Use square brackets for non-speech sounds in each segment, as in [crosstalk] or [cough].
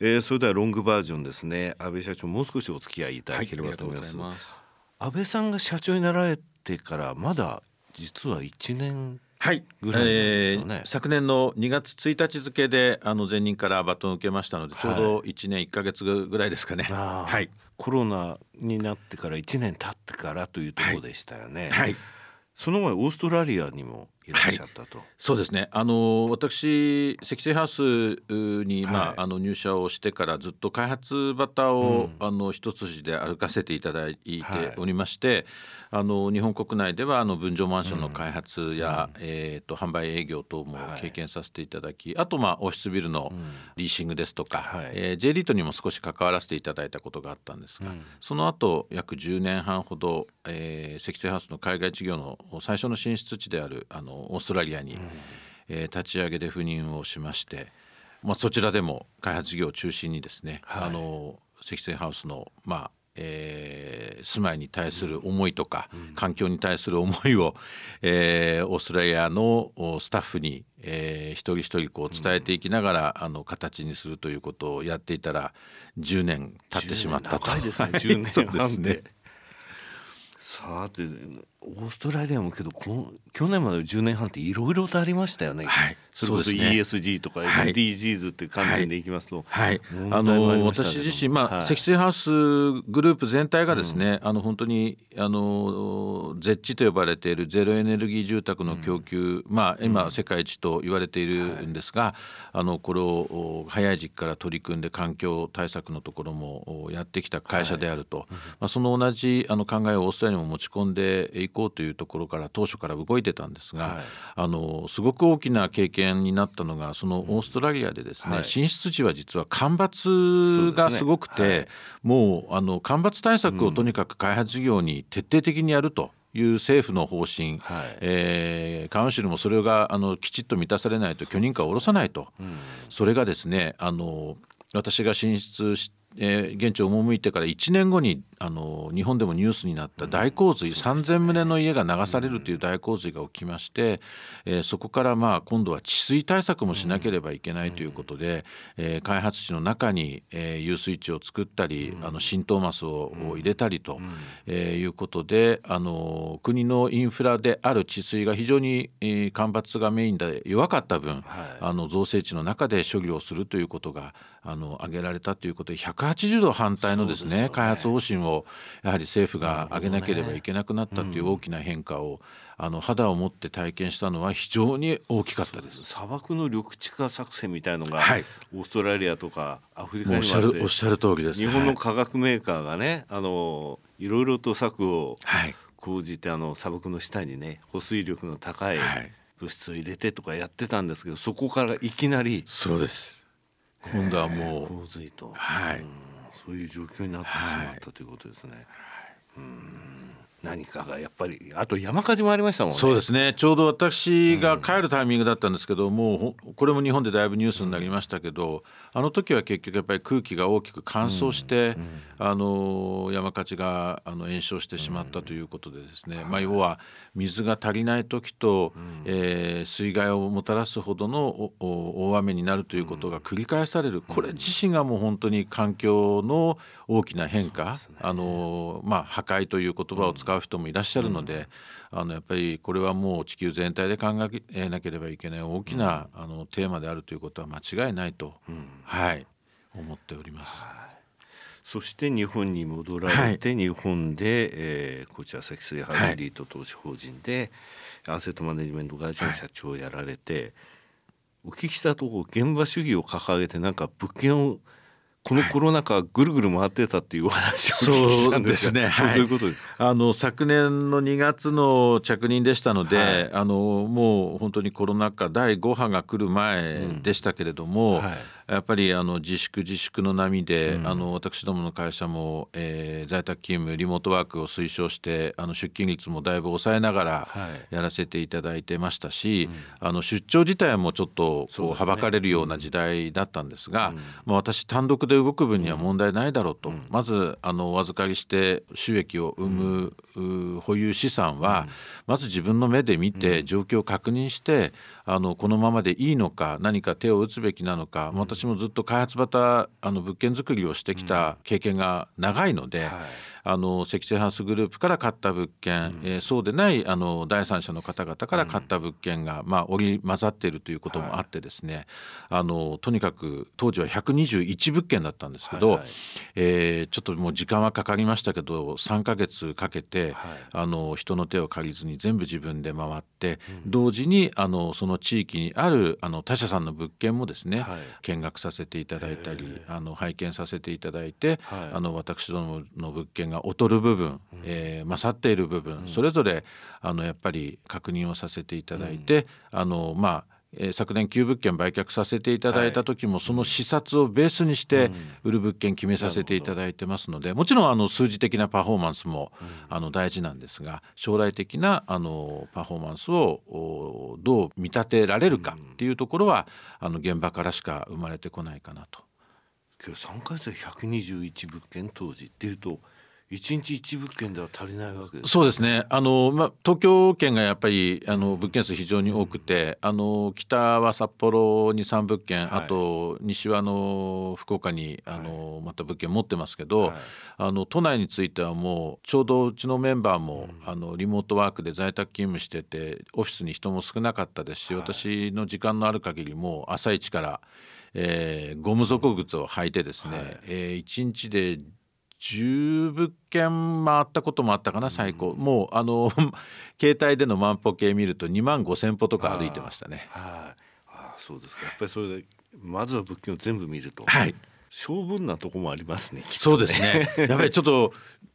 えー、それではロングバージョンですね。安倍社長もう少しお付き合いいただければと思います。はい安倍さんが社長になられてからまだ実は1年はい、えー、昨年の2月1日付であの前任からバトンを受けましたので、ちょうど1年1か月ぐらいですかね。はい、コロナになってから1年経ってからというところでしたよね。はい、その前オーストラリアにもい。らっしゃったと、はい、そうですね。あの私積水ハウスに、はい、まあ、あの入社をしてからずっと開発バターを、うん、あの一筋で歩かせていただいておりまして、あの日本国内ではあの分譲マンションの開発や、うん、えーと、販売営業等も経験させていただき、はい、あとまあオフィスビルのリーシングですとか、はい、えー、J リートにも少し関わらせていただいたことがあったんですが、うん、その後約10年半ほど、えー、積水ハウスの海外事業の最初の進出地であるあのオーストラリアに、うん、えー、立ち上げで赴任をしまして、まあ、そちらでも開発事業を中心にですね、はい、あの積水ハウスのまあえー、住まいに対する思いとか、うん、環境に対する思いを、えー、オーストラリアのスタッフに、えー、一人一人こう伝えていきながら、うん、あの形にするということをやっていたら10年経ってしまったと。長いですね10年 [laughs] 半でさてオーストラリアもけどこ去年までの10年半っていろいろとありましたよね。はい、それこそ ESG とか SDGs って観点でいきますと、はい、はい、あの私自身、まあ、はい、積水ハウスグループ全体がですね、うん、あの本当にあの絶地と呼ばれているゼロエネルギー住宅の供給、うん、まあ今世界一と言われているんですが、はい、あのこれを早い時期から取り組んで環境対策のところもやってきた会社であると、まあその同じあの考えをオーストラリアにも持ち込んでいこうというところから当初から動いてたんですが、はい、あのすごく大きな経験になったのがそのオーストラリアでですね、はい、進出地は実は干ばつがすごくて、ねはい、もうあの干ばつ対策をとにかく開発事業に徹底的にやると。いう政府の方針、はい、えー、カウンシルもそれがあのきちっと満たされないと許認可を下ろさないと、うん、それがですねあの私が進出しえー、現地を赴いてから1年後にあの日本でもニュースになった大洪水、うん、3,000棟の家が流されるという大洪水が起きまして、えー、そこからまあ今度は治水対策もしなければいけないということで、えー、開発地の中に、えー、遊水地を作ったり、あの浸透マスを入れたりと、えー、いうことであの国のインフラである治水が非常に、えー、干ばつがメインで弱かった分、はい、あの造成地の中で処理をするということがあの挙げられたということで180度反対のですね、ね、開発方針をやはり政府が上げなければいけなくなったという大きな変化を、あの肌を持って体験したのは非常に大きかったです。砂漠の緑地化作戦みたいのが、はい、オーストラリアとかアフリカにおっしゃるおっしゃる通りです。日本の化学メーカーがね、あのいろいろと策を講じて、あの砂漠の下にね保水力の高い物質を入れてとかやってたんですけどそこからいきなりそうです。今度はもう洪水と、はい、そういう状況になってしまったということですね。はい、うん何かがやっぱりあと山火事もありましたもんね。そうですね。ちょうど私が帰るタイミングだったんですけど、うん、もうこれも日本でだいぶニュースになりましたけど、あの時は結局やっぱり空気が大きく乾燥して、うんうん、あの山火事があの延焼してしまったということでですね、まあ、要は水が足りない時と、えー、水害をもたらすほどの大雨になるということが繰り返される。これ自身がもう本当に環境の大きな変化、ね、あのまあ、破壊という言葉を使う人もいらっしゃるので、うん、あのやっぱりこれはもう地球全体で考えなければいけない大きな、うん、あのテーマであるということは間違いないと、うん、はい思っております。そして日本に戻られて、はい、日本で、えー、こちら積水ハイリート投資法人で、はい、アセットマネジメント会社の社長をやられて、はい、お聞きしたところ現場主義を掲げてなんか物件をこのコロナ禍ぐるぐる回ってたっていうお話を聞いたんですね。はい、どういうことですあの昨年の2月の着任でしたので、はい、あのもう本当にコロナ禍第5波が来る前でしたけれども、うんはいやっぱりあの自粛自粛の波で、うん、あの私どもの会社も、えー、在宅勤務リモートワークを推奨してあの出勤率もだいぶ抑えながらやらせていただいてましたし、はい、あの出張自体もちょっとこうはばかれるような時代だったんですが、うん、まあ、私単独で動く分には問題ないだろうと、うん、まずあのお預かりして収益を生む、保有資産は、まず自分の目で見て状況を確認してあのこのままでいいのか何か手を打つべきなのか私私もずっと開発型あの物件作りをしてきた経験が長いので、はい。あの積水ハウスグループから買った物件、うん、えー、そうでないあの第三者の方々から買った物件が、うん、まあ、織り交ざっているということもあってですね、はい、あのとにかく当時は121物件だったんですけど、はいはい、えー、ちょっともう時間はかかりましたけど3か月かけて、はい、あの人の手を借りずに全部自分で回って、うん、同時にあのその地域にあるあの他社さんの物件もですね、はい、見学させていただいたりあの拝見させていただいて、あの私どもの物件が劣る部分、えー、勝っている部分、それぞれあのやっぱり確認をさせていただいて、あのまあえー、昨年9物件売却させていただいた時も、はい、その視察をベースにして売る物件決めさせていただいてますので、もちろんあの数字的なパフォーマンスも、あの大事なんですが将来的なあのパフォーマンスをどう見立てられるかっていうところは、あの現場からしか生まれてこないかなと。今日3回生121物件当時っていうと一日一物件では足りないわけですそうですね。あの、まあ、東京圏がやっぱりあの物件数非常に多くて、うん、あの北は札幌に3物件、はい、あと西はあの福岡にあの、はい、また物件持ってますけど、はい、あの都内についてはもうちょうどうちのメンバーも、うん、あのリモートワークで在宅勤務しててオフィスに人も少なかったですし、私の時間のある限りもう朝一から、えー、ゴム底靴を履いてですね、はい、えー、1日で10物件回ったこともあったかな最高、うん、もうあの [laughs] 携帯での万歩計見ると2万5,000歩とか歩いてましたね。ああそうですか。やっぱりそれでまずは物件を全部見ると、はい、性分なとこもありますね、ね、そうですね。[laughs] やっぱりちょっと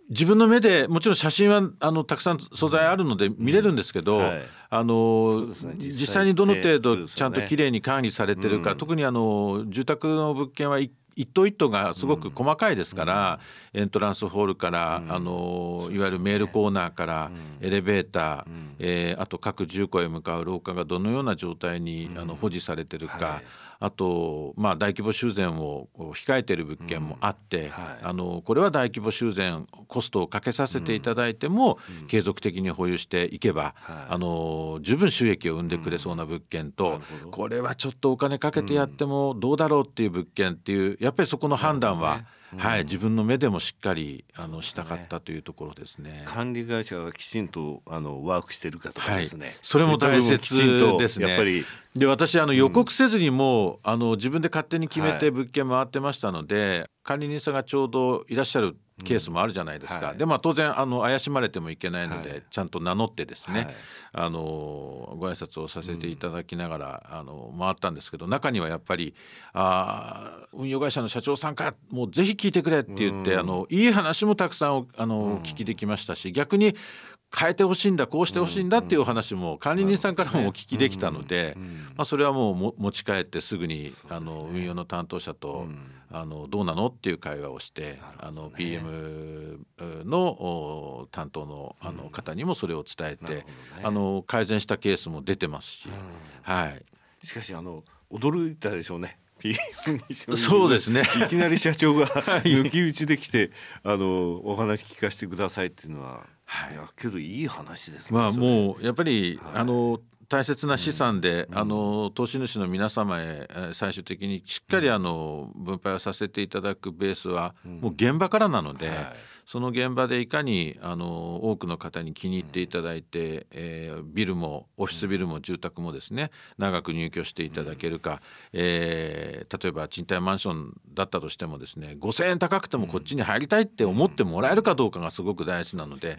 自分の目でもちろん写真はあのたくさん素材あるので見れるんですけど、うんはい、あの、ね、実際にどの程度ちゃんときれいに管理されてるか、ね、特にあの住宅の物件は一一頭一頭がすごく細かいですから、エントランスホールから、あのいわゆるメールコーナーから、エレベーター、えー、あと各住戸へ向かう廊下がどのような状態に、あの保持されてるか。はいあと、まあ、大規模修繕を控えている物件もあって、うんはい、あのこれは大規模修繕コストをかけさせていただいても、うん、継続的に保有していけば、はい、あの十分収益を生んでくれそうな物件と、うん、これはちょっとお金かけてやってもどうだろうっていう物件っていうやっぱりそこの判断は、はい、自分の目でもしっかりあの、したかったというところですね。管理会社がきちんとあのワークしてるかとかですね。はい、それも大切ですね。やっぱり。で私あの予告せずにも、うん、あの自分で勝手に決めて物件回ってましたので、はい、管理人さんがちょうどいらっしゃるケースもあるじゃないですか、うん。はい、でまあ当然あの怪しまれてもいけないので、はい、ちゃんと名乗ってですね、はい、あのご挨拶をさせていただきながら、うん、あの回ったんですけど中にはやっぱりあ運用会社の社長さんからもうぜひ聞いてくれって言って、うん、あのいい話もたくさんあの、お聞きできましたし逆に変えてほしいんだこうしてほしいんだっていうお話も管理人さんからもお聞きできたので、まあ、それはもう持ち帰ってすぐにあの運用の担当者とあのどうなのっていう会話をしてあの PM の担当のあの方にもそれを伝えてあの改善したケースも出てますし、はい、しかしあの驚いたでしょうね。そうですね。いきなり社長が抜き打ちできて、あのお話聞かせてくださいっていうのは、はい、いやけどいい話ですね。まあもうやっぱり、はい、あの大切な資産で、うん、あの投資主の皆様へ最終的にしっかりあの分配をさせていただくベースは、もう現場からなので、はい、その現場でいかにあの多くの方に気に入っていただいて、うん、えー、ビルもオフィスビルも住宅もですね長く入居していただけるか、うん、えー、例えば賃貸マンションだったとしてもですね5,000円高くてもこっちに入りたいって思ってもらえるかどうかがすごく大事なので。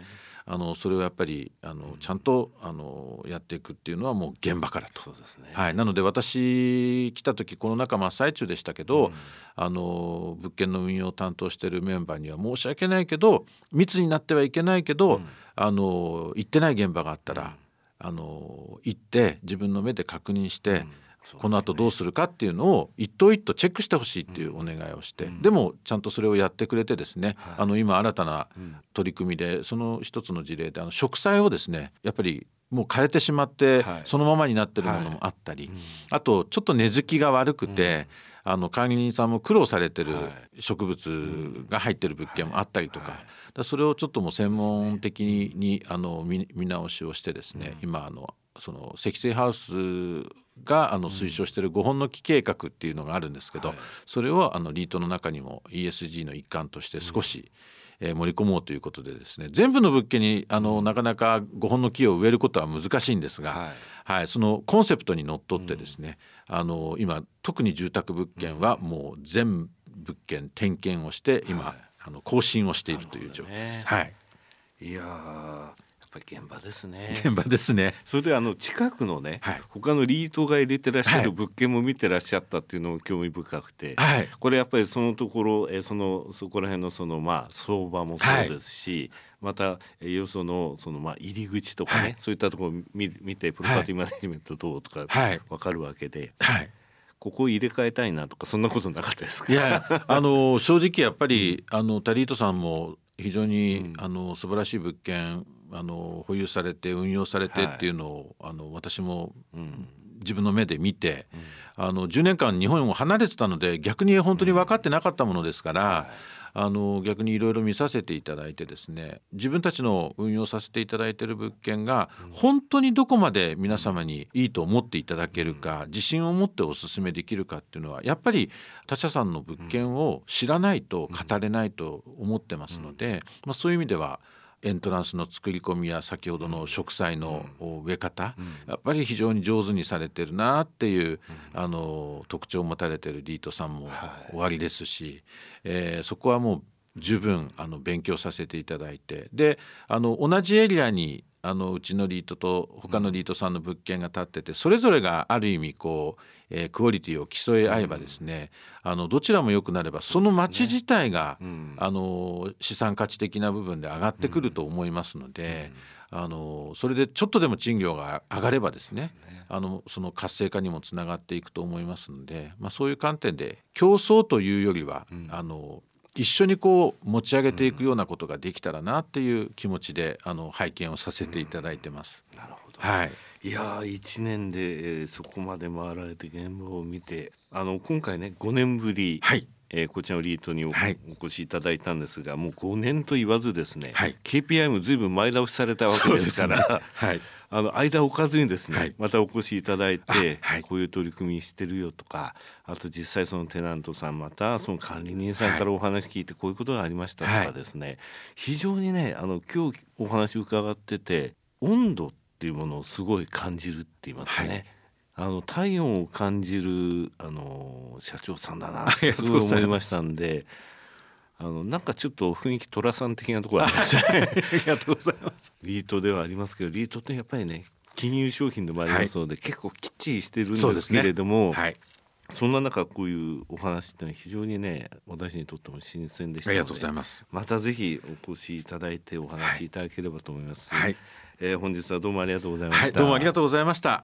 あのそれをやっぱりあのちゃんとあのやっていくっていうのはもう現場からと。そうですね。はい、なので私来た時コロナ禍真っ最中でしたけど、うん、あの物件の運用を担当してるメンバーには申し訳ないけど密になってはいけないけど、うん、あの行ってない現場があったら、うん、あの行って自分の目で確認して。この後どうするかっていうのを一頭一頭チェックしてほしいっていうお願いをして、うん、でもちゃんとそれをやってくれてですね、はい、あの今新たな取り組みでその一つの事例であの植栽をですねやっぱりもう枯れてしまってそのままになってるものもあったり、はい。はいあとちょっと根付きが悪くて、うん、あの管理人さんも苦労されてる植物が入ってる物件もあったりとか。だそれをちょっともう専門的にあの見直しをしてですね、今あのその積水ハウスがあの推奨している5本の木計画っていうのがあるんですけど、はい、それをあのリートの中にも ESG の一環として少し、え盛り込もうということでですね全部の物件にあのなかなか5本の木を植えることは難しいんですが、はい、はい、そのコンセプトにのっとってですね、うん、あの今特に住宅物件はもう全物件点検をして今、はい、あの更新をしているという状況です。はい、いやぱり現場ですね。現場ですね。それであの近くのね、はい、他のリートが入れてらっしゃる物件も見てらっしゃったっていうのも興味深くて、はい、これやっぱりそのところえそのそこら辺のそのまあ相場もそうですし、はいまたよそのそのまあ入り口とかね、はい、そういったところを見見てプロパティマネジメントどうとか分かるわけで、はい、ここ入れ替えたいなとかそんなことなかったですか？いやあの正直やっぱり、うん、あのタリートさんも非常に、うん、あの素晴らしい物件あの保有されて運用されてっていうのを、はい、あの私も、うん、自分の目で見て、うん、あの10年間日本を離れてたので逆に本当に分かってなかったものですから。はい。あの逆にいろいろ見させていただいてですね自分たちの運用させていただいている物件が本当にどこまで皆様にいいと思っていただけるか自信を持ってお勧めできるかっていうのはやっぱり他社さんの物件を知らないと語れないと思ってますので、まあ、そういう意味ではエントランスの作り込みや先ほどの植栽の植え方、やっぱり非常に上手にされてるなっていう、あの特徴を持たれてるリートさんもおありですし、えー、そこはもう十分あの勉強させていただいて。であの同じエリアにあのうちのリートと他のリートさんの物件が建っててそれぞれがある意味こう、えー、クオリティを競い合えばですね、うん、あのどちらも良くなればその町自体が、ね。うん、あの資産価値的な部分で上がってくると思いますので。うん、あのそれでちょっとでも賃料が上がればですね、ね、あのその活性化にもつながっていくと思いますので、まあ、そういう観点で競争というよりは、あの一緒にこう持ち上げていくようなことができたらなっていう気持ちであの拝見をさせていただいてます。なるほど、はい、いや1年で、えー、そこまで回られて現場を見てあの今回ね5年ぶり、はい。えー、こちらのリートにお,、越しいただいたんですがもう5年と言わずですね、はい、KPI もずいぶん前倒しされたわけですから、ね、はい、あの間を置かずにですね、はい、またお越しいただいて、はい、こういう取り組みしてるよとかあと実際そのテナントさんまたその管理人さんからお話聞いてこういうことがありましたとかですね、非常にねあの今日お話伺ってて温度っていうものをすごい感じるって言いますかね。あの体温を感じるあの社長さんだなってすごい思いましたんであのなんかちょっと雰囲気寅さん的なところありましたね。[laughs] ありがとうございます。リートではありますけど、リートってやっぱりね、金融商品でもありますので、はい、結構きっちりしてるんですけれども、ね。はい、そんな中こういうお話ってのは非常にね私にとっても新鮮でしたのでありがとうございます。またぜひお越しいただいてお話しいただければと思います、はい、えー、本日はどうもありがとうございました、どうもありがとうございました